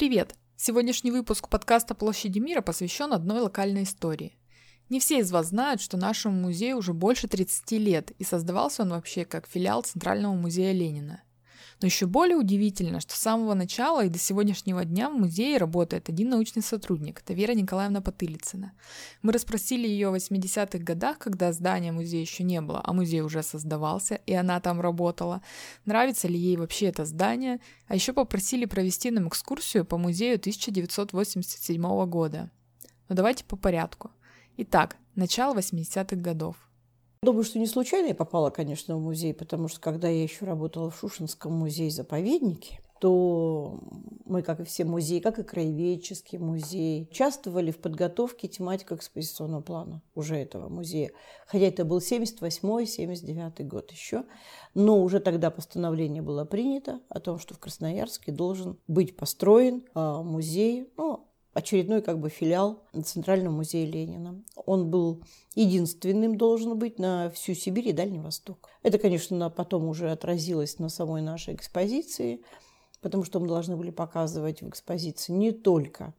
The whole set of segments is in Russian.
привет! Сегодняшний выпуск подкаста «Площади мира» посвящен одной локальной истории. Не все из вас знают, что нашему музею уже больше 30 лет, и создавался он вообще как филиал Центрального музея Ленина – но еще более удивительно, что с самого начала и до сегодняшнего дня в музее работает один научный сотрудник, это Вера Николаевна Потылицына. Мы расспросили ее в 80-х годах, когда здания музея еще не было, а музей уже создавался, и она там работала. Нравится ли ей вообще это здание? А еще попросили провести нам экскурсию по музею 1987 года. Но давайте по порядку. Итак, начало 80-х годов. Думаю, что не случайно я попала, конечно, в музей, потому что когда я еще работала в Шушинском музее-заповеднике, то мы, как и все музеи, как и краеведческий музей, участвовали в подготовке тематики экспозиционного плана уже этого музея. Хотя это был 78-79 год еще. Но уже тогда постановление было принято о том, что в Красноярске должен быть построен а, музей, ну, очередной как бы филиал Центрального музея Ленина. Он был единственным, должен быть, на всю Сибирь и Дальний Восток. Это, конечно, потом уже отразилось на самой нашей экспозиции, потому что мы должны были показывать в экспозиции не только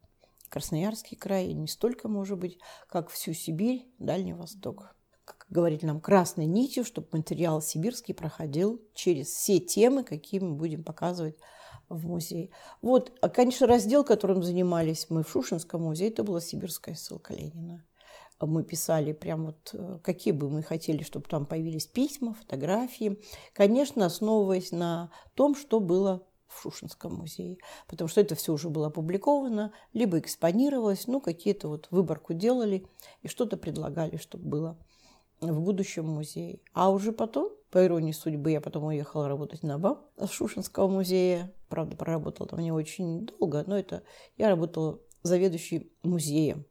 Красноярский край, не столько, может быть, как всю Сибирь, Дальний Восток. Как говорит нам красной нитью, чтобы материал сибирский проходил через все темы, какие мы будем показывать в музее. Вот, а, конечно, раздел, которым занимались мы в Шушинском музее, это была сибирская ссылка Ленина. Мы писали прям вот, э, какие бы мы хотели, чтобы там появились письма, фотографии. Конечно, основываясь на том, что было в Шушинском музее, потому что это все уже было опубликовано, либо экспонировалось, ну, какие-то вот выборку делали и что-то предлагали, чтобы было в будущем музее. А уже потом, по иронии судьбы, я потом уехала работать на БАМ Шушинского музея. Правда, проработала там не очень долго, но это я работала заведующий музеем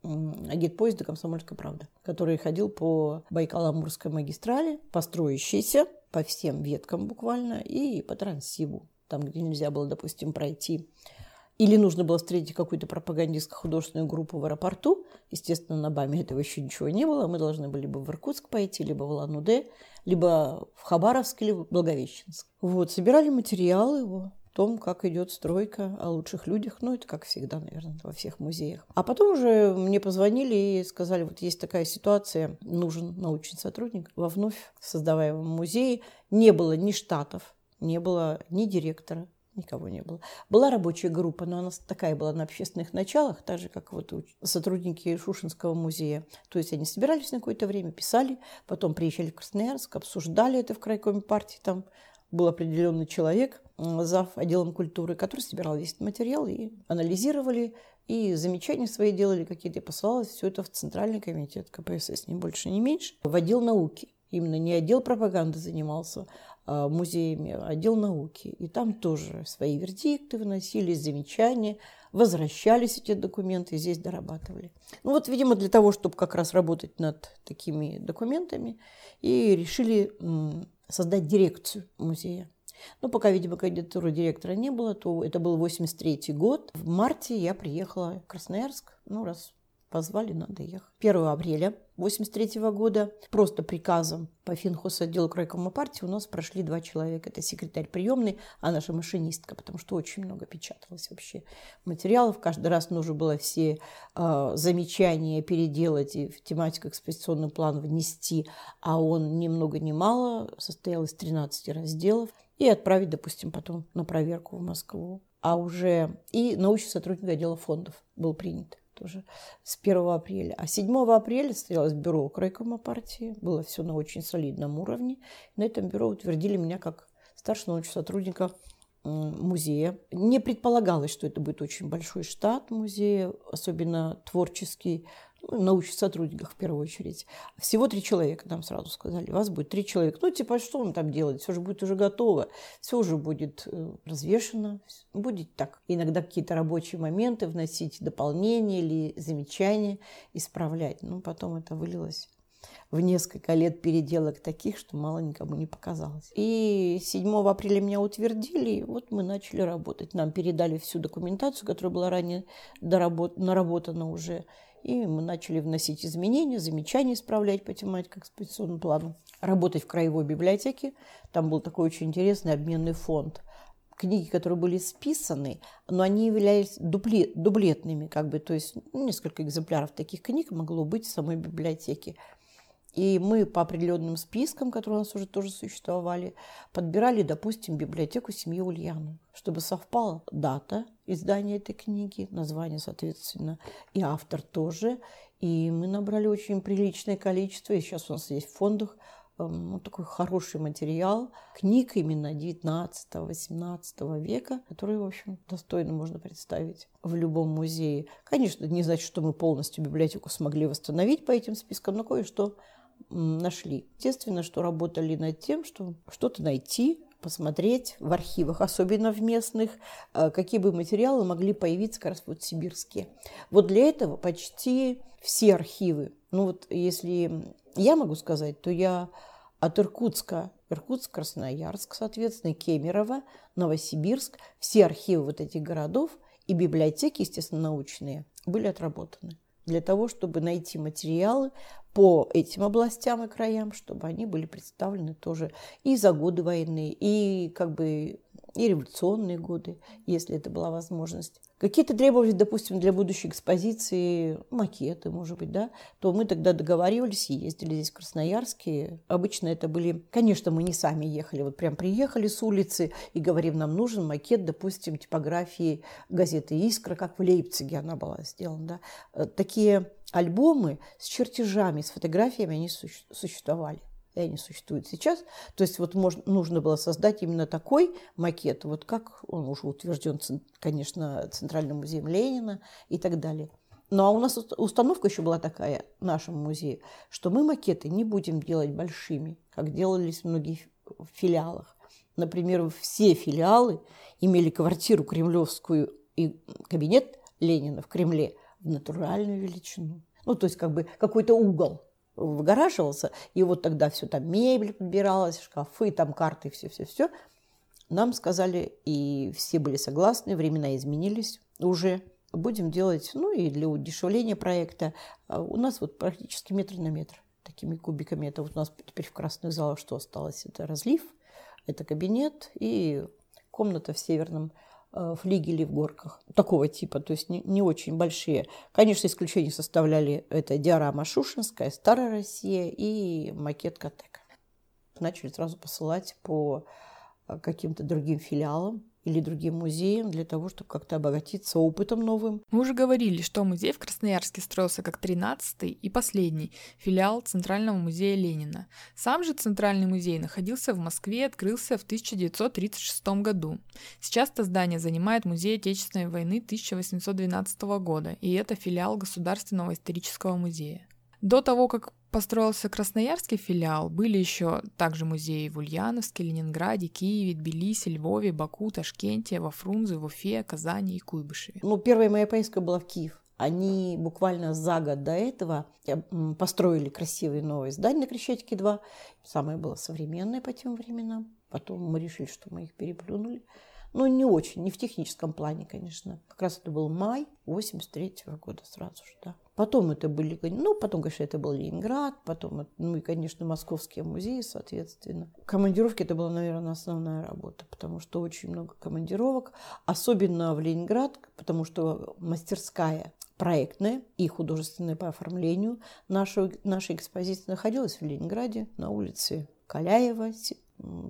агитпоезда «Комсомольская правда», который ходил по Байкало-Амурской магистрали, по строящейся, по всем веткам буквально, и по Транссибу, там, где нельзя было, допустим, пройти или нужно было встретить какую-то пропагандистско-художественную группу в аэропорту. Естественно, на БАМе этого еще ничего не было. Мы должны были либо в Иркутск пойти, либо в Улан-Удэ, либо в Хабаровск, или в Благовещенск. Вот, собирали материалы о том, как идет стройка, о лучших людях. Ну, это как всегда, наверное, во всех музеях. А потом уже мне позвонили и сказали, вот есть такая ситуация, нужен научный сотрудник во вновь создаваемом музее. Не было ни штатов, не было ни директора, никого не было. Была рабочая группа, но она такая была на общественных началах, так же, как вот сотрудники Шушинского музея. То есть они собирались на какое-то время, писали, потом приезжали в Красноярск, обсуждали это в крайкоме партии, там был определенный человек, зав. отделом культуры, который собирал весь этот материал и анализировали, и замечания свои делали какие-то, и посылалось все это в Центральный комитет КПСС, не больше, не меньше, в отдел науки. Именно не отдел пропаганды занимался, а, музеями, отдел науки. И там тоже свои вердикты выносили, замечания, возвращались эти документы здесь дорабатывали. Ну вот, видимо, для того, чтобы как раз работать над такими документами, и решили создать дирекцию музея. Но пока, видимо, кандидатуры директора не было, то это был 83 год. В марте я приехала в Красноярск, ну, раз позвали, надо ехать. 1 апреля 1983 года просто приказом по финхозотделу крайкома партии у нас прошли два человека. Это секретарь приемный, а наша машинистка, потому что очень много печаталось вообще материалов. Каждый раз нужно было все э, замечания переделать и в тематику экспозиционный план внести, а он ни много ни мало состоял из 13 разделов и отправить, допустим, потом на проверку в Москву. А уже и научный сотрудник отдела фондов был принят тоже с 1 апреля. А 7 апреля состоялось бюро крайкома партии. Было все на очень солидном уровне. На этом бюро утвердили меня как старшего научного сотрудника музея. Не предполагалось, что это будет очень большой штат музея, особенно творческий, научных сотрудников в первую очередь. Всего три человека нам сразу сказали. У вас будет три человека. Ну, типа, что вам там делать? Все же будет уже готово. Все уже будет э, развешено. Будет так. Иногда какие-то рабочие моменты вносить дополнения или замечания, исправлять. Ну, потом это вылилось в несколько лет переделок таких, что мало никому не показалось. И 7 апреля меня утвердили, и вот мы начали работать. Нам передали всю документацию, которая была ранее доработ... наработана уже. И мы начали вносить изменения, замечания исправлять по тематике экспедиционному плану. Работать в краевой библиотеке. Там был такой очень интересный обменный фонд книги, которые были списаны, но они являлись дубле, дублетными, как бы, то есть ну, несколько экземпляров таких книг могло быть в самой библиотеке. И мы по определенным спискам, которые у нас уже тоже существовали, подбирали, допустим, библиотеку семьи Ульяну, чтобы совпала дата издания этой книги, название, соответственно, и автор тоже. И мы набрали очень приличное количество, и сейчас у нас есть в фондах ну, такой хороший материал книг именно 19-18 века, которые, в общем, достойно можно представить в любом музее. Конечно, не значит, что мы полностью библиотеку смогли восстановить по этим спискам, но кое-что нашли. Естественно, что работали над тем, что что-то найти, посмотреть в архивах, особенно в местных, э, какие бы материалы могли появиться как раз вот сибирские. Вот для этого почти все архивы, ну вот если я могу сказать, то я от Иркутска, Иркутск, Красноярск, соответственно, Кемерово, Новосибирск, все архивы вот этих городов и библиотеки, естественно, научные, были отработаны для того, чтобы найти материалы по этим областям и краям, чтобы они были представлены тоже и за годы войны, и как бы и революционные годы, если это была возможность. Какие-то требовались, допустим, для будущей экспозиции макеты, может быть, да, то мы тогда договаривались и ездили здесь в Красноярске. Обычно это были, конечно, мы не сами ехали, вот прям приехали с улицы и говорим, нам нужен макет, допустим, типографии газеты «Искра», как в Лейпциге она была сделана, да. Э, такие альбомы с чертежами, с фотографиями, они существовали и они существуют сейчас. То есть вот можно, нужно было создать именно такой макет, вот как он уже утвержден, конечно, Центральным музеем Ленина и так далее. Ну а у нас установка еще была такая в нашем музее, что мы макеты не будем делать большими, как делались в многих филиалах. Например, все филиалы имели квартиру кремлевскую и кабинет Ленина в Кремле в натуральную величину. Ну, то есть как бы какой-то угол выгораживался, и вот тогда все там мебель подбиралась, шкафы, там карты, все-все-все. Нам сказали, и все были согласны, времена изменились уже. Будем делать, ну и для удешевления проекта, а у нас вот практически метр на метр такими кубиками. Это вот у нас теперь в красных залах что осталось? Это разлив, это кабинет и комната в северном флигели в горках такого типа, то есть не, не очень большие. Конечно, исключение составляли это диорама Шушинская, Старая Россия и макет Катека. Начали сразу посылать по э, каким-то другим филиалам или другим музеям для того, чтобы как-то обогатиться опытом новым. Мы уже говорили, что музей в Красноярске строился как 13-й и последний филиал Центрального музея Ленина. Сам же Центральный музей находился в Москве и открылся в 1936 году. Сейчас это здание занимает Музей Отечественной войны 1812 года, и это филиал Государственного исторического музея. До того, как построился Красноярский филиал, были еще также музеи в Ульяновске, Ленинграде, Киеве, Тбилиси, Львове, Баку, Ташкенте, во Фрунзе, в Уфе, Казани и Куйбышеве. Ну, первая моя поездка была в Киев. Они буквально за год до этого построили красивые новые здания на Крещатике 2. Самое было современное по тем временам. Потом мы решили, что мы их переплюнули. Но не очень, не в техническом плане, конечно. Как раз это был май 83 -го года сразу же, да. Потом это были, ну, потом, конечно, это был Ленинград, потом, ну, и, конечно, московские музеи, соответственно. Командировки это была, наверное, основная работа, потому что очень много командировок, особенно в Ленинград, потому что мастерская проектная и художественная по оформлению нашей, нашей экспозиции находилась в Ленинграде на улице Каляева,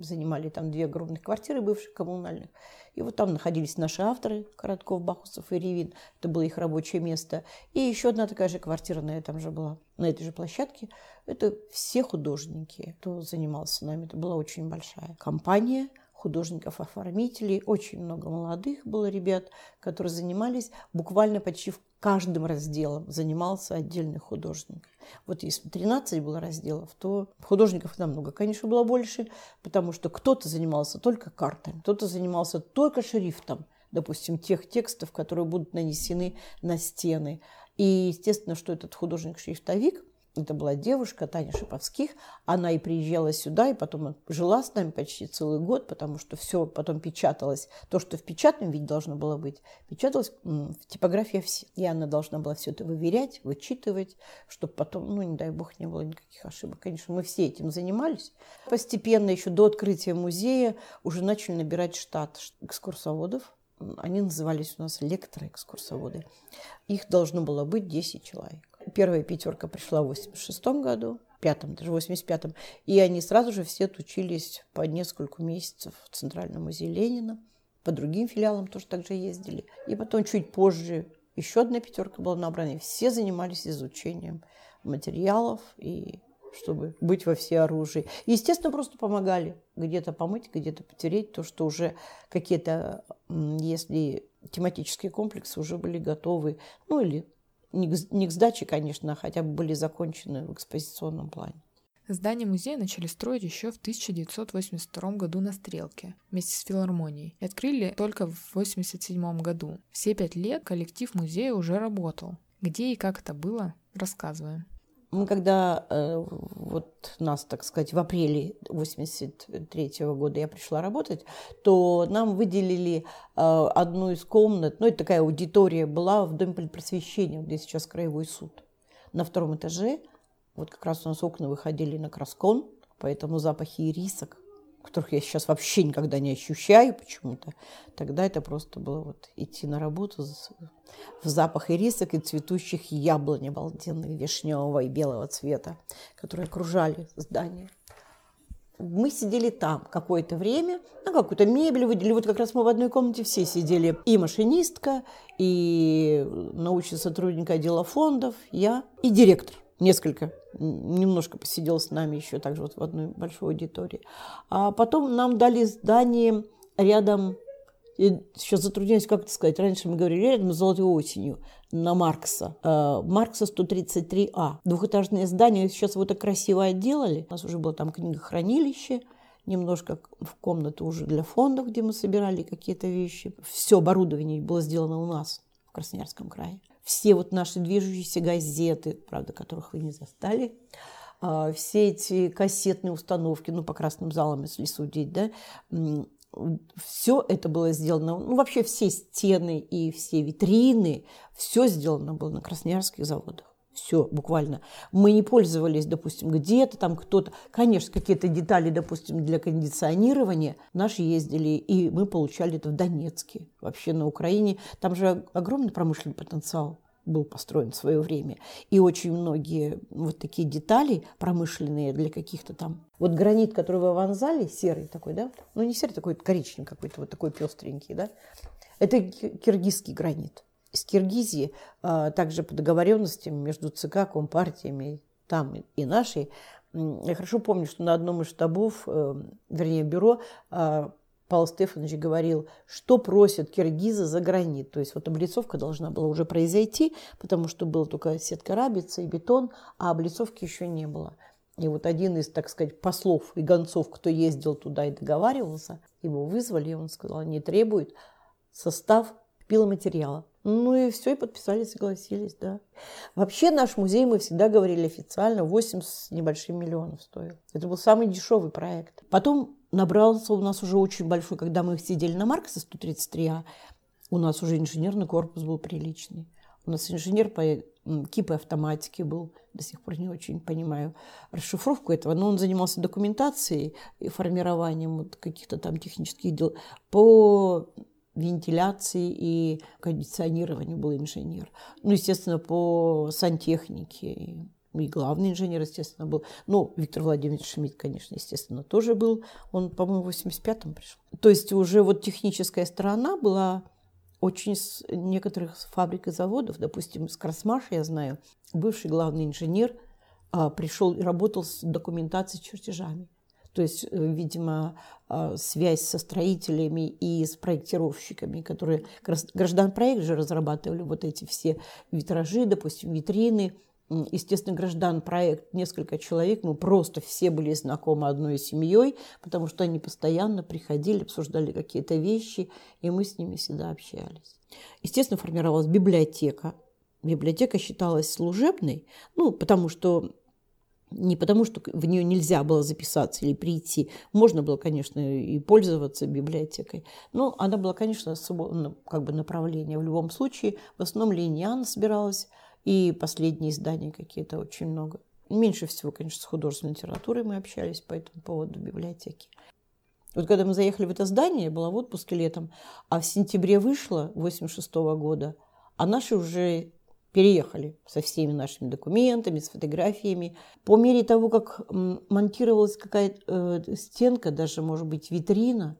занимали там две огромных квартиры бывших коммунальных. И вот там находились наши авторы, Коротков, Бахусов и Ревин. Это было их рабочее место. И еще одна такая же квартира на этом же была, на этой же площадке. Это все художники, кто занимался нами. Это была очень большая компания художников-оформителей. Очень много молодых было ребят, которые занимались буквально почти каждым разделом занимался отдельный художник. Вот если 13 было разделов, то художников намного, конечно, было больше, потому что кто-то занимался только картами, кто-то занимался только шрифтом, допустим, тех текстов, которые будут нанесены на стены. И естественно, что этот художник-шрифтовик Это была девушка Таня Шиповских. Она и приезжала сюда, и потом жила с нами почти целый год, потому что все потом печаталось. То, что в печатном виде должно было быть, печаталось в типографии все. И она должна была все это выверять, вычитывать, чтобы потом, ну, не дай бог, не было никаких ошибок. Конечно, мы все этим занимались. Постепенно, еще до открытия музея, уже начали набирать штат экскурсоводов. Они назывались у нас лекторы-экскурсоводы. Их должно было быть 10 человек. Первая пятерка пришла в 86 году, пятом, даже в 85-м. И они сразу же все отучились по несколько месяцев в Центральном музее Ленина. По другим филиалам тоже так же ездили. И потом чуть позже еще одна пятерка была набрана. И все занимались изучением материалов и чтобы быть во все оружии. Естественно, просто помогали где-то помыть, где-то потереть, то, что уже какие-то, если тематические комплексы уже были готовы, ну или не к, не к сдаче, конечно, а хотя бы были закончены в экспозиционном плане. Здание музея начали строить еще в 1982 году на Стрелке вместе с филармонией и открыли только в 1987 году. Все пять лет коллектив музея уже работал. Где и как это было, рассказываем. Мы когда э, вот нас, так сказать, в апреле 83 -го года я пришла работать, то нам выделили э, одну из комнат, ну, это такая аудитория была в Доме просвещения, где сейчас краевой суд. На втором этаже, вот как раз у нас окна выходили на Краскон, поэтому запахи ирисок которых я сейчас вообще никогда не ощущаю почему-то, тогда это просто было вот идти на работу в запах ирисок и цветущих яблонь обалденных вишневого и белого цвета, которые окружали здание. Мы сидели там какое-то время, ну, какую-то мебель выделили. Вот как раз мы в одной комнате все сидели. И машинистка, и научный сотрудник отдела фондов, я, и директор несколько, немножко посидел с нами еще также вот в одной большой аудитории. А потом нам дали здание рядом, я сейчас затрудняюсь, как это сказать, раньше мы говорили рядом с Золотой осенью, на Маркса. Э, Маркса 133А. Двухэтажное здание сейчас вот так красиво отделали. У нас уже было там книгохранилище, немножко в комнату уже для фондов, где мы собирали какие-то вещи. Все оборудование было сделано у нас в Красноярском крае все вот наши движущиеся газеты, правда, которых вы не застали, а, все эти кассетные установки, ну, по красным залам, если судить, да, все это было сделано, ну, вообще все стены и все витрины, все сделано было на красноярских заводах. Все, буквально. Мы не пользовались, допустим, где-то там кто-то. Конечно, какие-то детали, допустим, для кондиционирования наши ездили, и мы получали это в Донецке, вообще на Украине. Там же огромный промышленный потенциал был построен в свое время. И очень многие вот такие детали промышленные для каких-то там... Вот гранит, который вы вонзали, серый такой, да? Ну, не серый, такой коричневый какой-то, вот такой пестренький, да? Это киргизский гранит из Киргизии, а, также по договоренностям между ЦК, Компартиями, там и нашей. Я хорошо помню, что на одном из штабов, э, вернее, бюро, а, Павел Стефанович говорил, что просят киргизы за гранит. То есть вот облицовка должна была уже произойти, потому что была только сетка рабица и бетон, а облицовки еще не было. И вот один из, так сказать, послов и гонцов, кто ездил туда и договаривался, его вызвали, и он сказал, они требуют состав пиломатериала. Ну и все, и подписали, согласились, да. Вообще наш музей, мы всегда говорили официально, 8 с небольшим миллионов стоил. Это был самый дешевый проект. Потом набрался у нас уже очень большой, когда мы сидели на Маркса 133А, у нас уже инженерный корпус был приличный. У нас инженер по КИП и автоматике был, до сих пор не очень понимаю расшифровку этого, но он занимался документацией и формированием вот каких-то там технических дел по вентиляции и кондиционированию был инженер. Ну, естественно, по сантехнике и главный инженер, естественно, был. Ну, Виктор Владимирович Шмидт, конечно, естественно, тоже был. Он, по-моему, в 85-м пришел. То есть уже вот техническая сторона была очень с некоторых фабрик и заводов, допустим, с Красмаша, я знаю, бывший главный инженер а, пришел и работал с документацией, чертежами. То есть, э, видимо, а, связь со строителями и с проектировщиками, которые граждан проект же разрабатывали вот эти все витражи, допустим, витрины. Естественно, граждан проект несколько человек, мы просто все были знакомы одной семьей, потому что они постоянно приходили, обсуждали какие-то вещи, и мы с ними всегда общались. Естественно, формировалась библиотека. Библиотека считалась служебной, ну, потому что Не потому, что в нее нельзя было записаться или прийти. Можно было, конечно, и пользоваться библиотекой. Но она была, конечно, свободно, как бы направление. В любом случае, в основном Лениан собиралась, и последние издания какие-то очень много. Меньше всего, конечно, с художественной литературой мы общались по этому поводу в библиотеке. Вот когда мы заехали в это здание, я была в отпуске летом, а в сентябре вышло 86 года, а наши уже переехали со всеми нашими документами, с фотографиями. По мере того, как монтировалась какая-то э, стенка, даже, может быть, витрина,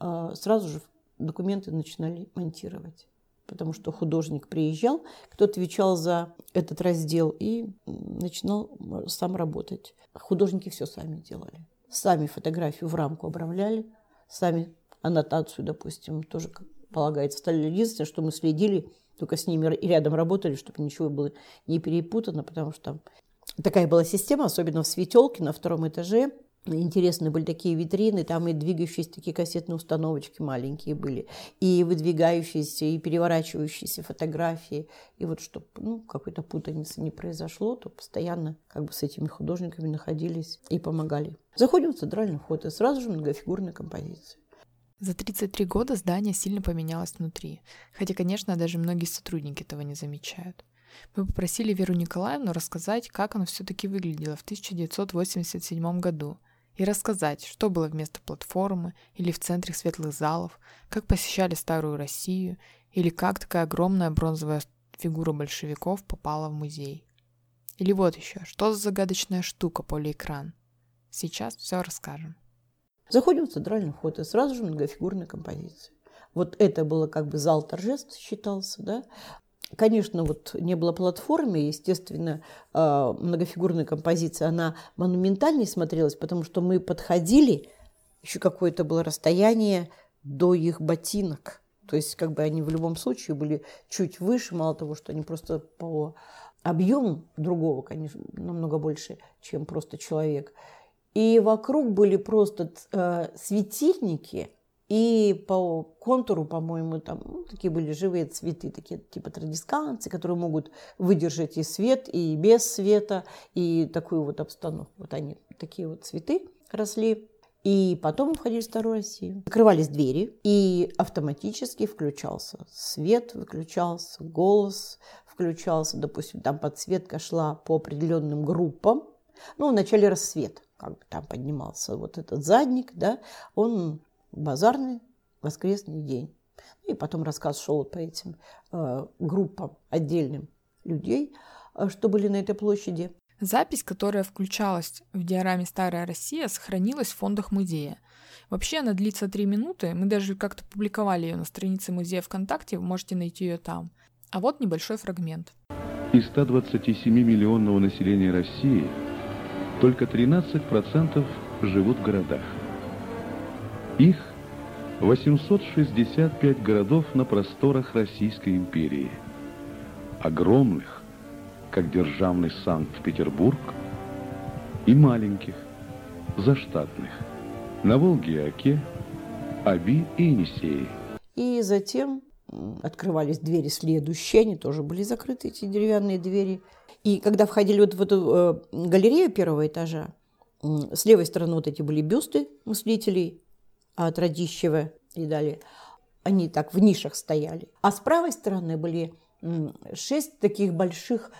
э, сразу же документы начинали монтировать. Потому что художник приезжал, кто отвечал за этот раздел и начинал сам работать. Художники все сами делали. Сами фотографию в рамку обрамляли, сами аннотацию, допустим, тоже как полагается. Стали единственное, что мы следили – только с ними рядом работали, чтобы ничего было не перепутано, потому что такая была система, особенно в Светелке на втором этаже. Интересные были такие витрины, там и двигающиеся такие кассетные установочки маленькие были, и выдвигающиеся, и переворачивающиеся фотографии. И вот чтобы ну, какой-то путаницы не произошло, то постоянно как бы с этими художниками находились и помогали. Заходим в центральный вход, и сразу же многофигурная композиция. За 33 года здание сильно поменялось внутри, хотя, конечно, даже многие сотрудники этого не замечают. Мы попросили Веру Николаевну рассказать, как оно все-таки выглядело в 1987 году, и рассказать, что было вместо платформы или в центре светлых залов, как посещали Старую Россию, или как такая огромная бронзовая фигура большевиков попала в музей. Или вот еще, что за загадочная штука полиэкран. Сейчас все расскажем. Заходим в центральный вход, и сразу же многофигурная композиция. Вот это было как бы зал торжеств считался, да. Конечно, вот не было платформы, естественно, а, многофигурная композиция, она монументальнее смотрелась, потому что мы подходили, еще какое-то было расстояние до их ботинок. То есть как бы они в любом случае были чуть выше, мало того, что они просто по объему другого, конечно, намного больше, чем просто человек. И вокруг были просто э, светильники, и по контуру, по-моему, там ну, такие были живые цветы, такие типа традисканцы, которые могут выдержать и свет, и без света, и такую вот обстановку. Вот они, такие вот цветы росли. И потом входили в Старую Россию. Закрывались двери, и автоматически включался свет, выключался голос, включался, допустим, там подсветка шла по определенным группам. Ну, вначале рассвет как бы там поднимался вот этот задник, да, он базарный воскресный день. И потом рассказ шел по этим э, группам отдельным людей, э, что были на этой площади. Запись, которая включалась в диораме «Старая Россия», сохранилась в фондах музея. Вообще она длится три минуты, мы даже как-то публиковали ее на странице музея ВКонтакте, вы можете найти ее там. А вот небольшой фрагмент. Из 127 миллионного населения России только 13% живут в городах. Их 865 городов на просторах Российской империи. Огромных, как державный Санкт-Петербург, и маленьких, заштатных, на Волге и Оке, Аби и Енисеи. И затем открывались двери следующие, они тоже были закрыты, эти деревянные двери – и когда входили вот в эту э, галерею первого этажа, с левой стороны вот эти были бюсты мыслителей от Радищева и далее. Они так в нишах стояли. А с правой стороны были шесть таких больших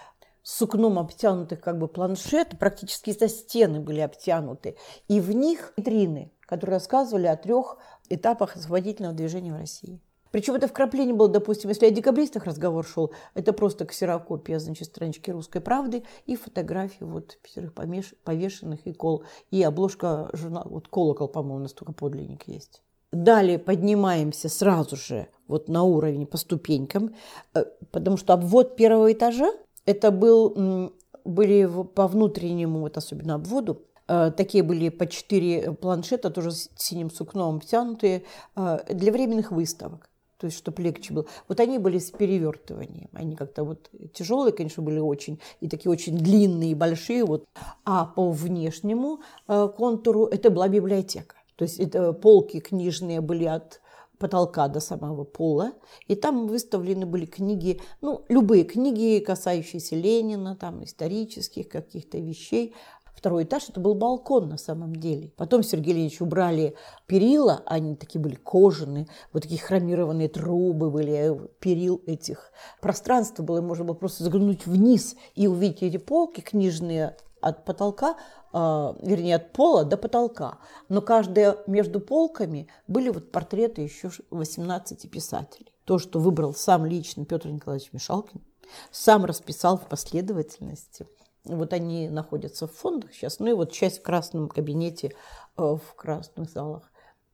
сукном обтянутых как бы планшет, практически со стены были обтянуты. И в них витрины, которые рассказывали о трех этапах освободительного движения в России. Причем это вкрапление было, допустим, если о декабристах разговор шел, это просто ксерокопия, значит, странички «Русской правды» и фотографии вот пятерых помеш... повешенных и кол. И обложка журнала, вот колокол, по-моему, настолько подлинник есть. Далее поднимаемся сразу же вот на уровень по ступенькам, э, потому что обвод первого этажа, это был, были по внутреннему, вот особенно обводу, э, Такие были по четыре планшета, тоже с синим сукном обтянутые, э, для временных выставок то есть чтобы легче было. Вот они были с перевертыванием. Они как-то вот тяжелые, конечно, были очень, и такие очень длинные, и большие. Вот. А по внешнему э, контуру это была библиотека. То есть это полки книжные были от потолка до самого пола, и там выставлены были книги, ну, любые книги, касающиеся Ленина, там, исторических каких-то вещей. Второй этаж, это был балкон на самом деле. Потом Сергей Ильич убрали перила, они такие были кожаные, вот такие хромированные трубы были, э, перил этих. Пространство было, можно было просто заглянуть вниз и увидеть эти полки книжные от потолка, э, вернее, от пола до потолка. Но каждая между полками были вот портреты еще 18 писателей. То, что выбрал сам лично Петр Николаевич Мишалкин, сам расписал в последовательности. Вот они находятся в фондах сейчас, ну и вот часть в красном кабинете, э, в красных залах.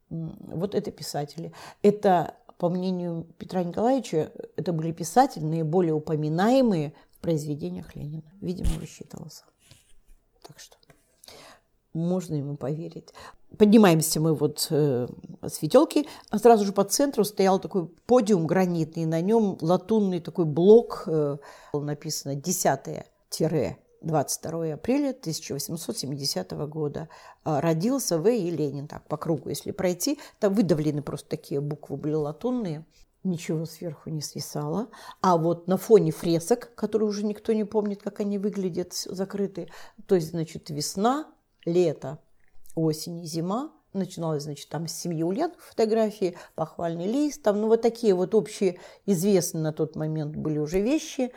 Вот это писатели. Это, по мнению Петра Николаевича, это были писатели наиболее упоминаемые в произведениях Ленина. Видимо, рассчитывался. Так что можно ему поверить. Поднимаемся мы вот э, с ветелки, а сразу же по центру стоял такой подиум гранитный, на нем латунный такой блок, э, написано 10 22 апреля 1870 года а, родился В. И. Ленин. Так, по кругу, если пройти, там выдавлены просто такие буквы были латунные. Ничего сверху не свисало. А вот на фоне фресок, которые уже никто не помнит, как они выглядят закрытые, то есть, значит, весна, лето, осень и зима, начиналось, значит, там с семьи Ульянов фотографии, похвальный лист, там, ну, вот такие вот общие, известные на тот момент были уже вещи,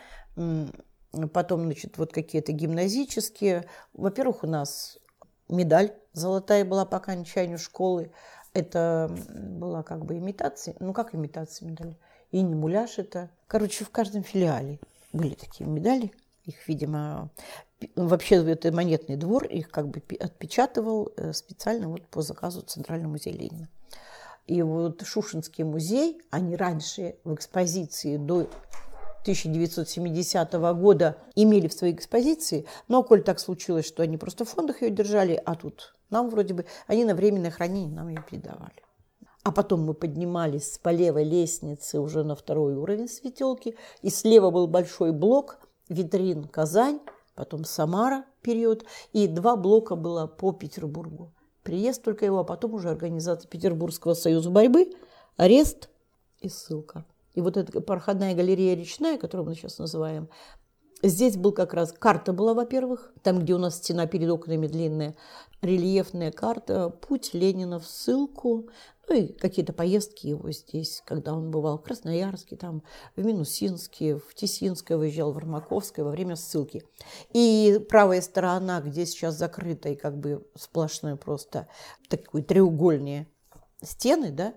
потом, значит, вот какие-то гимназические. Во-первых, у нас медаль золотая была по окончанию школы, это была как бы имитация, ну, как имитация медали, и не муляж это. Короче, в каждом филиале были такие медали, их, видимо, Вообще это монетный двор их как бы отпечатывал э, специально вот по заказу Центрального музея Ленина. И вот Шушинский музей, они раньше в экспозиции до 1970 года имели в своей экспозиции, но коль так случилось, что они просто в фондах ее держали, а тут нам вроде бы, они на временное хранение нам ее передавали. А потом мы поднимались по левой лестнице уже на второй уровень светелки, и слева был большой блок витрин Казань, потом Самара период, и два блока было по Петербургу. Приезд только его, а потом уже организация Петербургского союза борьбы, арест и ссылка. И вот эта проходная галерея речная, которую мы сейчас называем, здесь был как раз карта была, во-первых, там, где у нас стена перед окнами длинная, рельефная карта, путь Ленина в ссылку, ну и какие-то поездки его здесь, когда он бывал в Красноярске, там, в Минусинске, в Тесинское выезжал, в Армаковское во время ссылки. И правая сторона, где сейчас закрыта и как бы сплошной просто такой треугольные стены, да,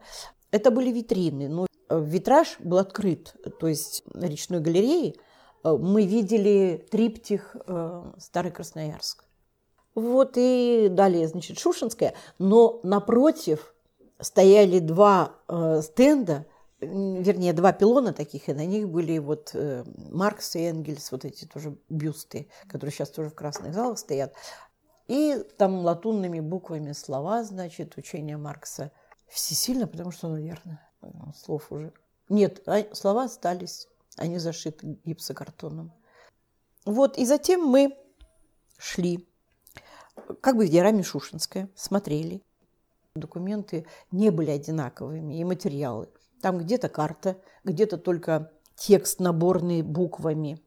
это были витрины. Но витраж был открыт, то есть речной галереи э, мы видели триптих э, Старый Красноярск. Вот и далее, значит, Шушинская, но напротив стояли два э, стенда, вернее, два пилона таких, и на них были вот э, Маркс и Энгельс, вот эти тоже бюсты, которые сейчас тоже в красных залах стоят. И там латунными буквами слова, значит, учение Маркса. Всесильно, потому что, наверное, слов уже. Нет, а слова остались, они зашиты гипсокартоном. Вот, и затем мы шли, как бы в диараме Шушинская, смотрели. Документы не были одинаковыми, и материалы. Там где-то карта, где-то только текст наборный буквами.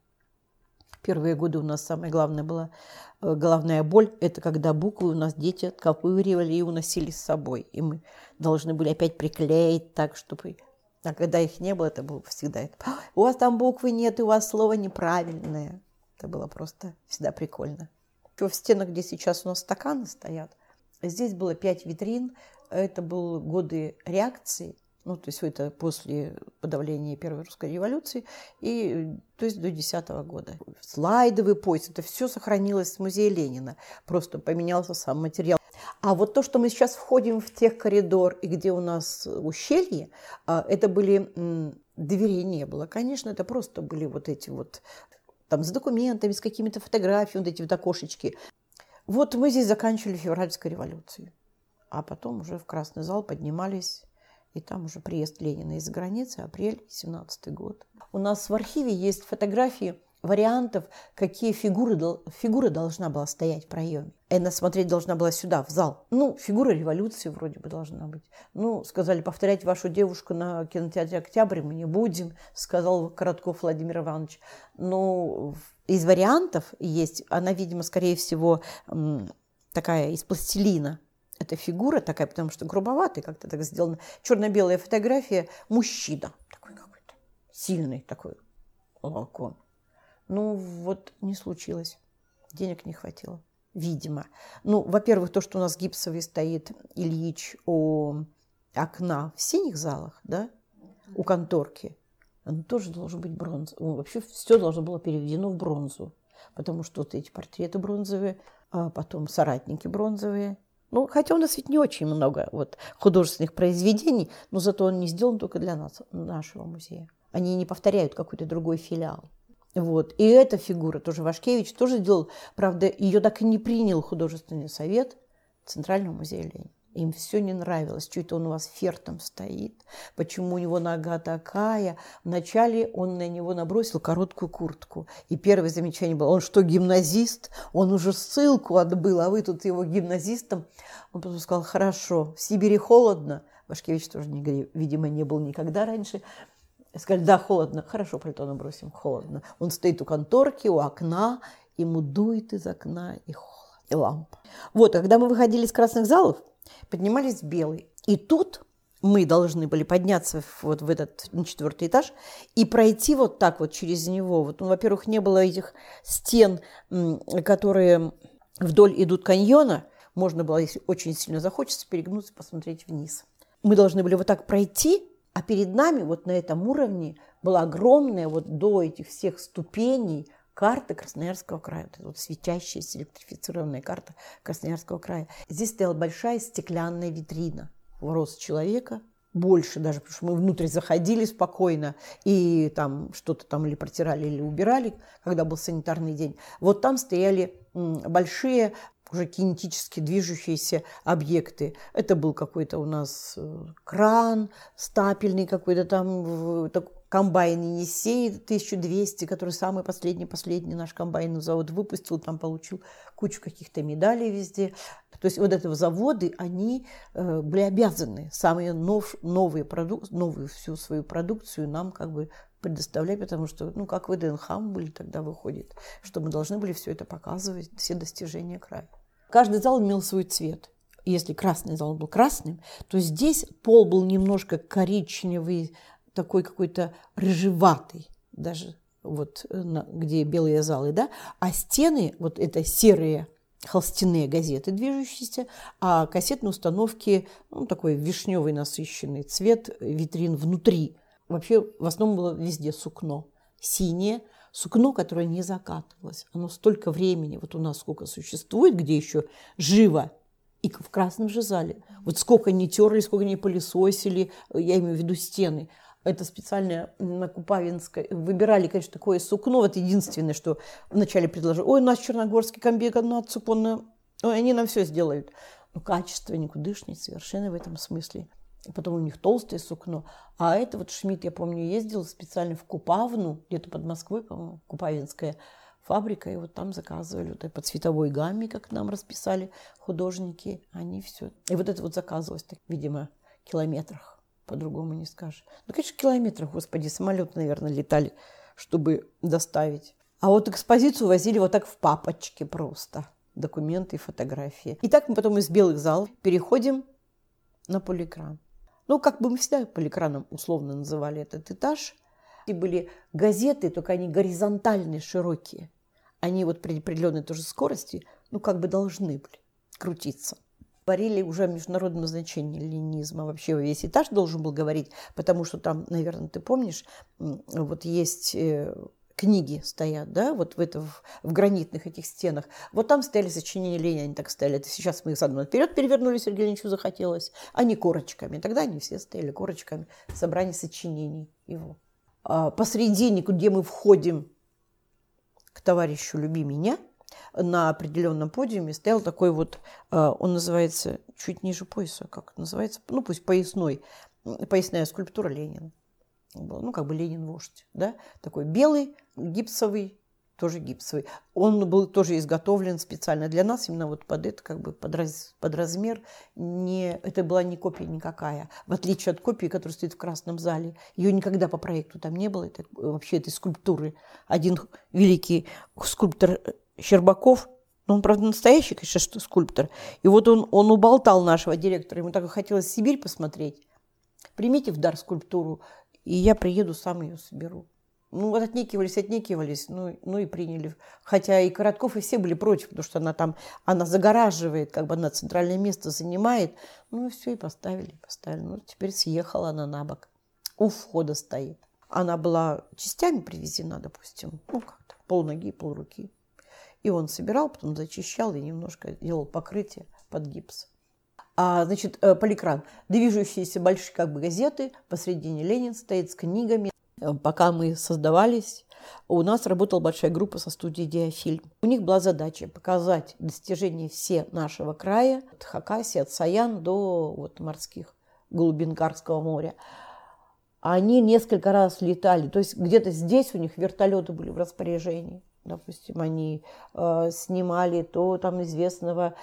Первые годы у нас самое главное была э, головная боль. Это когда буквы у нас дети отковыривали и уносили с собой. И мы должны были опять приклеить так, чтобы... А когда их не было, это было всегда... Это, у вас там буквы нет, и у вас слово неправильное. Это было просто всегда прикольно. В стенах, где сейчас у нас стаканы стоят, Здесь было пять витрин. Это были годы реакции, ну, то есть это после подавления Первой русской революции, и то есть до 10 года. Слайдовый пояс, это все сохранилось с музея Ленина, просто поменялся сам материал. А вот то, что мы сейчас входим в тех коридор, и где у нас ущелье, а, это были дверей не было. Конечно, это просто были вот эти вот там с документами, с какими-то фотографиями, вот эти вот окошечки. Вот мы здесь заканчивали февральской революцию. А потом уже в Красный зал поднимались, и там уже приезд Ленина из границы, апрель 17 год. У нас в архиве есть фотографии вариантов, какие фигуры, фигура должна была стоять в проеме. Эна смотреть должна была сюда, в зал. Ну, фигура революции вроде бы должна быть. Ну, сказали, повторять вашу девушку на кинотеатре «Октябрь» мы не будем, сказал Коротков Владимир Иванович. Ну, из вариантов есть, она, видимо, скорее всего, такая из пластилина. Эта фигура такая, потому что грубоватая как-то так сделана. Черно-белая фотография, мужчина такой какой-то, сильный такой лакон. Ну, вот не случилось. Денег не хватило, видимо. Ну, во-первых, то, что у нас гипсовый стоит Ильич у окна в синих залах, да, у конторки, он тоже должен быть бронз. Вообще все должно было переведено в бронзу, потому что вот эти портреты бронзовые, а потом соратники бронзовые. Ну, хотя у нас ведь не очень много вот, художественных произведений, но зато он не сделан только для нас, нашего музея. Они не повторяют какой-то другой филиал. Вот. И эта фигура тоже Вашкевич тоже делал. Правда, ее так и не принял художественный совет Центрального музея Ленина. Им все не нравилось, это он у вас фертом стоит, почему у него нога такая. Вначале он на него набросил короткую куртку. И первое замечание было, он что, гимназист? Он уже ссылку отбыл, а вы тут его гимназистом. Он потом сказал, хорошо, в Сибири холодно. Вашкевич тоже, не, видимо, не был никогда раньше. Сказали, да, холодно. Хорошо, пальто набросим, холодно. Он стоит у конторки, у окна, ему дует из окна и холод, и лампа. Вот, когда мы выходили из красных залов, поднимались в белый. И тут мы должны были подняться вот в этот на четвертый этаж и пройти вот так вот через него. Вот, ну, во-первых, не было этих стен, которые вдоль идут каньона. Можно было, если очень сильно захочется, перегнуться, посмотреть вниз. Мы должны были вот так пройти, а перед нами вот на этом уровне была огромная вот до этих всех ступеней карта Красноярского края. Вот, вот светящаяся электрифицированная карта Красноярского края. Здесь стояла большая стеклянная витрина в рост человека, больше даже, потому что мы внутрь заходили спокойно и там что-то там или протирали, или убирали, когда был санитарный день. Вот там стояли большие уже кинетически движущиеся объекты. Это был какой-то у нас э, кран стапельный какой-то там, комбайн Енисей 1200, который самый последний-последний наш комбайный завод выпустил, там получил кучу каких-то медалей везде. То есть вот этого заводы, они э, были обязаны самые нов, новые продук, новую всю свою продукцию нам как бы предоставлять, потому что, ну, как в ДНХ были тогда выходит, что мы должны были все это показывать, все достижения края. Каждый зал имел свой цвет. Если красный зал был красным, то здесь пол был немножко коричневый, такой какой-то рыжеватый, даже вот э, где белые залы, да, а стены, вот это серые холстяные газеты движущиеся, а кассетные установки, ну, такой вишневый насыщенный цвет витрин внутри. Вообще в основном было везде сукно. Синее, сукно, которое не закатывалось. Оно столько времени, вот у нас сколько существует, где еще живо, и в красном же зале. Вот сколько не терли, сколько не пылесосили, я имею в виду стены – это специально на Купавинской. Выбирали, конечно, такое сукно. Вот единственное, что вначале предложили. Ой, у нас черногорский комбега на цупонно. Ой, они нам все сделают. Но качество никудышнее совершенно в этом смысле. И потом у них толстое сукно. А это вот Шмидт, я помню, ездил специально в Купавну, где-то под Москвой, по-моему, Купавинская фабрика, и вот там заказывали вот по цветовой гамме, как нам расписали художники, они все. И вот это вот заказывалось, так, видимо, километрах по-другому не скажешь. Ну, конечно, километров, господи, самолет, наверное, летали, чтобы доставить. А вот экспозицию возили вот так в папочке просто. Документы и фотографии. И так мы потом из белых залов переходим на полиэкран. Ну, как бы мы всегда полиэкраном условно называли этот этаж. И были газеты, только они горизонтальные, широкие. Они вот при определенной тоже скорости, ну, как бы должны были крутиться говорили уже о международном значении ленинизма. Вообще весь этаж должен был говорить, потому что там, наверное, ты помнишь, вот есть э, книги стоят, да, вот в, это, в, гранитных этих стенах. Вот там стояли сочинения Ленина, они так стояли. Это сейчас мы их задом вперед перевернули, Сергею Ильичу захотелось, не корочками. Тогда они все стояли корочками, собрание сочинений его. А посредине, где мы входим к товарищу «Люби меня», на определенном подиуме стоял такой вот, э, он называется чуть ниже пояса, как называется, ну пусть поясной, поясная скульптура Ленина. Ну, как бы Ленин вождь, да, такой белый, гипсовый, тоже гипсовый. Он был тоже изготовлен специально для нас, именно вот под это, как бы под, раз, под размер. Не, это была не копия никакая, в отличие от копии, которая стоит в Красном зале. Ее никогда по проекту там не было, это, вообще этой скульптуры. Один великий скульптор Щербаков, ну, он, правда, настоящий, конечно, скульптор. И вот он, он уболтал нашего директора, ему так хотелось Сибирь посмотреть. Примите в дар скульптуру, и я приеду, сам ее соберу. Ну, вот отнекивались, отнекивались, ну, ну и приняли. Хотя и Коротков, и все были против, потому что она там, она загораживает, как бы она центральное место занимает. Ну, и все, и поставили, поставили. Ну, теперь съехала она на бок. У входа стоит. Она была частями привезена, допустим, ну, как-то, пол ноги, пол руки. И он собирал, потом зачищал и немножко делал покрытие под гипс. А, значит, э, поликран. Движущиеся большие как бы газеты, посредине Ленин стоит с книгами, Э, пока мы создавались, у нас работала большая группа со студией «Диафильм». У них была задача показать достижения все нашего края, от Хакасии, от Саян до вот, морских глубин Карского моря. Они несколько раз летали, то есть где-то здесь у них вертолеты были в распоряжении. Допустим, они э, снимали то там известного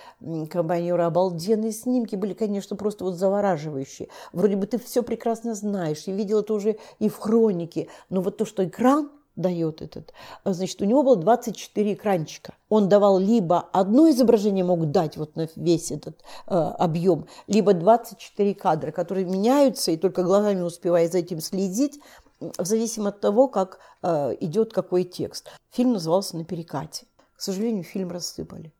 компаньора. Обалденные снимки были, конечно, просто вот завораживающие. Вроде бы ты все прекрасно знаешь, и видела это уже и в хронике. Но вот то, что экран дает этот, а, значит, у него было 24 экранчика. Он давал либо одно изображение мог дать вот на весь этот э, объем, либо 24 кадра, которые меняются, и только глазами успевая за этим следить, в зависимости от того, как э, идет какой текст. Фильм назывался «На перекате». К сожалению, фильм рассыпали.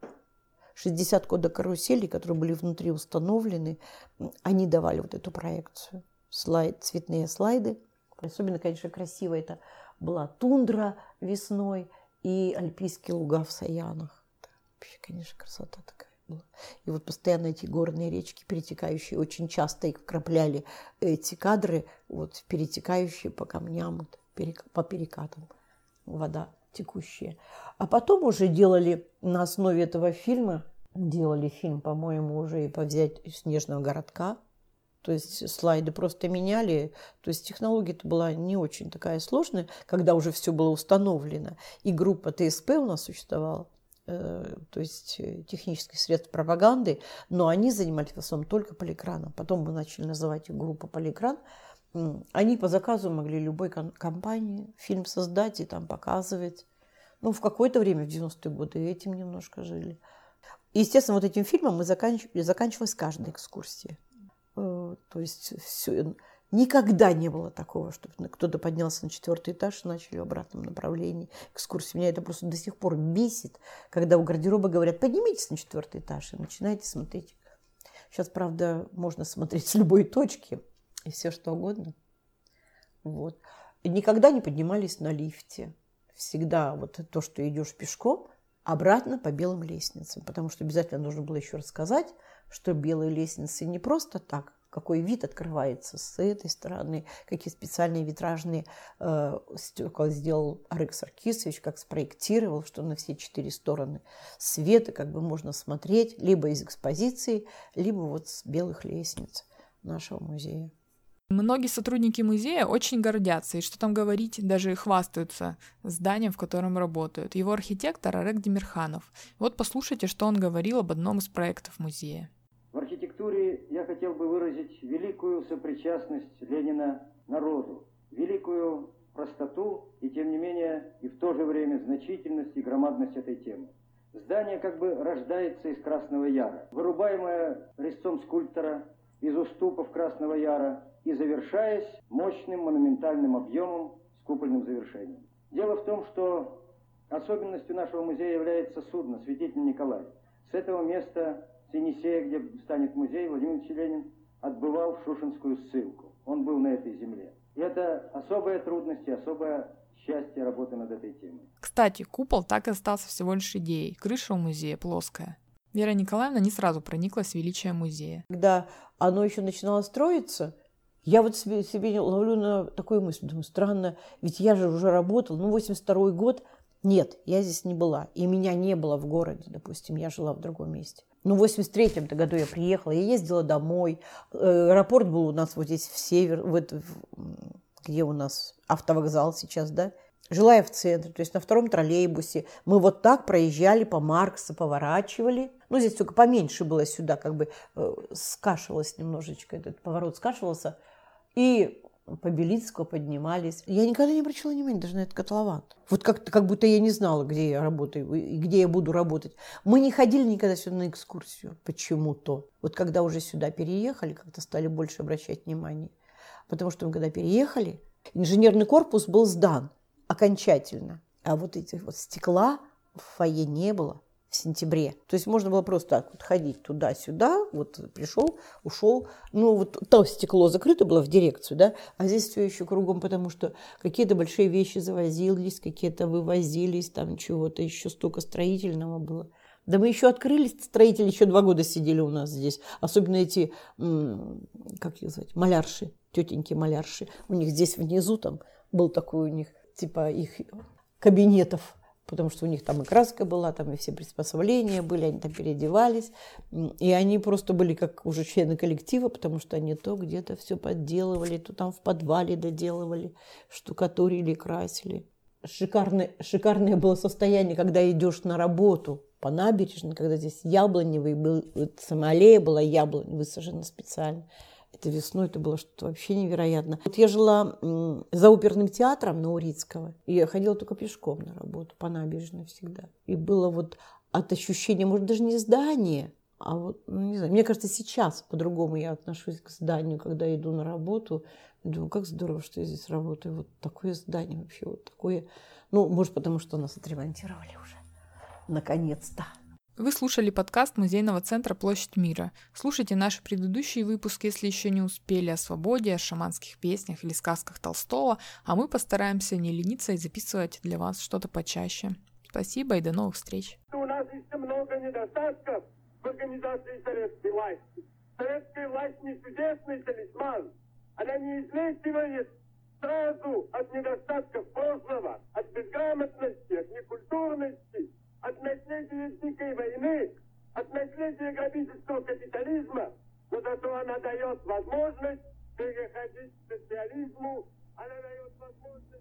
60 кода карусели, которые были внутри установлены, они давали вот эту проекцию. Слайд, цветные слайды. Особенно, конечно, красиво это была тундра весной и альпийские луга в Саянах. Вообще, конечно, красота такая И вот постоянно эти горные речки, перетекающие, очень часто их крапляли эти кадры, вот перетекающие по камням, по перекатам, вода текущая. А потом уже делали на основе этого фильма, делали фильм, по-моему, уже и по взять снежного городка, то есть слайды просто меняли. То есть технология-то была не очень такая сложная, когда уже все было установлено. И группа ТСП у нас существовала. Э, то есть э, технических средств пропаганды, но они занимались в основном только полиэкраном. Потом мы начали называть их группа полиэкран. Они по заказу могли любой компании фильм создать и там показывать. Ну, в какое-то время, в 90-е годы, этим немножко жили. Естественно, вот этим фильмом мы заканчивали, заканчивалась каждая экскурсия. Э, то есть все, Никогда не было такого, чтобы кто-то поднялся на четвертый этаж и начали в обратном направлении экскурсию. Меня это просто до сих пор бесит, когда у гардероба говорят, поднимитесь на четвертый этаж и начинайте смотреть. Сейчас, правда, можно смотреть с любой точки и все что угодно. Вот. И никогда не поднимались на лифте. Всегда вот то, что идешь пешком, обратно по белым лестницам. Потому что обязательно нужно было еще рассказать, что белые лестницы не просто так, какой вид открывается с этой стороны, какие специальные витражные э, стекла сделал Арык Саркисович, как спроектировал, что на все четыре стороны света как бы можно смотреть либо из экспозиции, либо вот с белых лестниц нашего музея. Многие сотрудники музея очень гордятся, и что там говорить, даже хвастаются зданием, в котором работают. Его архитектор Арек Демирханов. Вот послушайте, что он говорил об одном из проектов музея. Хотел бы выразить великую сопричастность Ленина народу, великую простоту и, тем не менее, и в то же время значительность и громадность этой темы. Здание как бы рождается из Красного Яра, вырубаемое резцом скульптора из уступов Красного Яра и завершаясь мощным монументальным объемом с купольным завершением. Дело в том, что особенностью нашего музея является судно «Святитель Николай». С этого места Енисея, где станет музей, Владимир Ильич Ленин отбывал в Шушинскую ссылку. Он был на этой земле. И это особая трудность и особое счастье работы над этой темой. Кстати, купол так и остался всего лишь идеей. Крыша у музея плоская. Вера Николаевна не сразу прониклась в величие музея. Когда оно еще начинало строиться, я вот себе, себе ловлю на такую мысль, думаю, странно, ведь я же уже работал, ну, 82 год, нет, я здесь не была, и меня не было в городе, допустим, я жила в другом месте. Ну, в 83-м году я приехала, я ездила домой. Э, аэропорт был у нас вот здесь в север, в, где у нас автовокзал сейчас, да? Жила я в центре, то есть на втором троллейбусе. Мы вот так проезжали по Маркса, поворачивали. Ну, здесь только поменьше было сюда, как бы э, скашивалось немножечко, этот поворот скашивался. И по Белицкого поднимались. Я никогда не обращала внимания даже на этот котлован. Вот как, как будто я не знала, где я работаю и где я буду работать. Мы не ходили никогда сюда на экскурсию почему-то. Вот когда уже сюда переехали, как-то стали больше обращать внимание. Потому что мы когда переехали, инженерный корпус был сдан окончательно. А вот этих вот стекла в фойе не было в сентябре. То есть можно было просто так вот ходить туда-сюда, вот пришел, ушел. Ну вот то стекло закрыто было в дирекцию, да, а здесь все еще кругом, потому что какие-то большие вещи завозились, какие-то вывозились, там чего-то еще столько строительного было. Да мы еще открылись, строители еще два года сидели у нас здесь. Особенно эти, как их звать, малярши, тетеньки малярши. У них здесь внизу там был такой у них, типа их кабинетов потому что у них там и краска была, там и все приспособления были, они там переодевались. И они просто были как уже члены коллектива, потому что они то где-то все подделывали, то там в подвале доделывали, штукатурили, красили. Шикарное, шикарное было состояние, когда идешь на работу по набережной, когда здесь яблоневый был, самолея была яблонь высажена специально. Это весной, это было что-то вообще невероятно. Вот я жила за оперным театром на Урицкого, и я ходила только пешком на работу, по набережной всегда. И было вот от ощущения, может, даже не здания, а вот, ну, не знаю, мне кажется, сейчас по-другому я отношусь к зданию, когда иду на работу. Думаю, как здорово, что я здесь работаю. Вот такое здание вообще, вот такое. Ну, может, потому что нас отремонтировали уже. Наконец-то. Вы слушали подкаст Музейного центра «Площадь мира». Слушайте наши предыдущие выпуски, если еще не успели, о свободе, о шаманских песнях или сказках Толстого, а мы постараемся не лениться и записывать для вас что-то почаще. Спасибо и до новых встреч. У нас еще много недостатков в организации советской власти. Советская власть не чудесный талисман. Она не излечивает сразу от недостатков прошлого, от безграмотности, от некультурности, от наследия Дикой войны, от наследия грабительского капитализма, но зато она дает возможность переходить к социализму, она дает возможность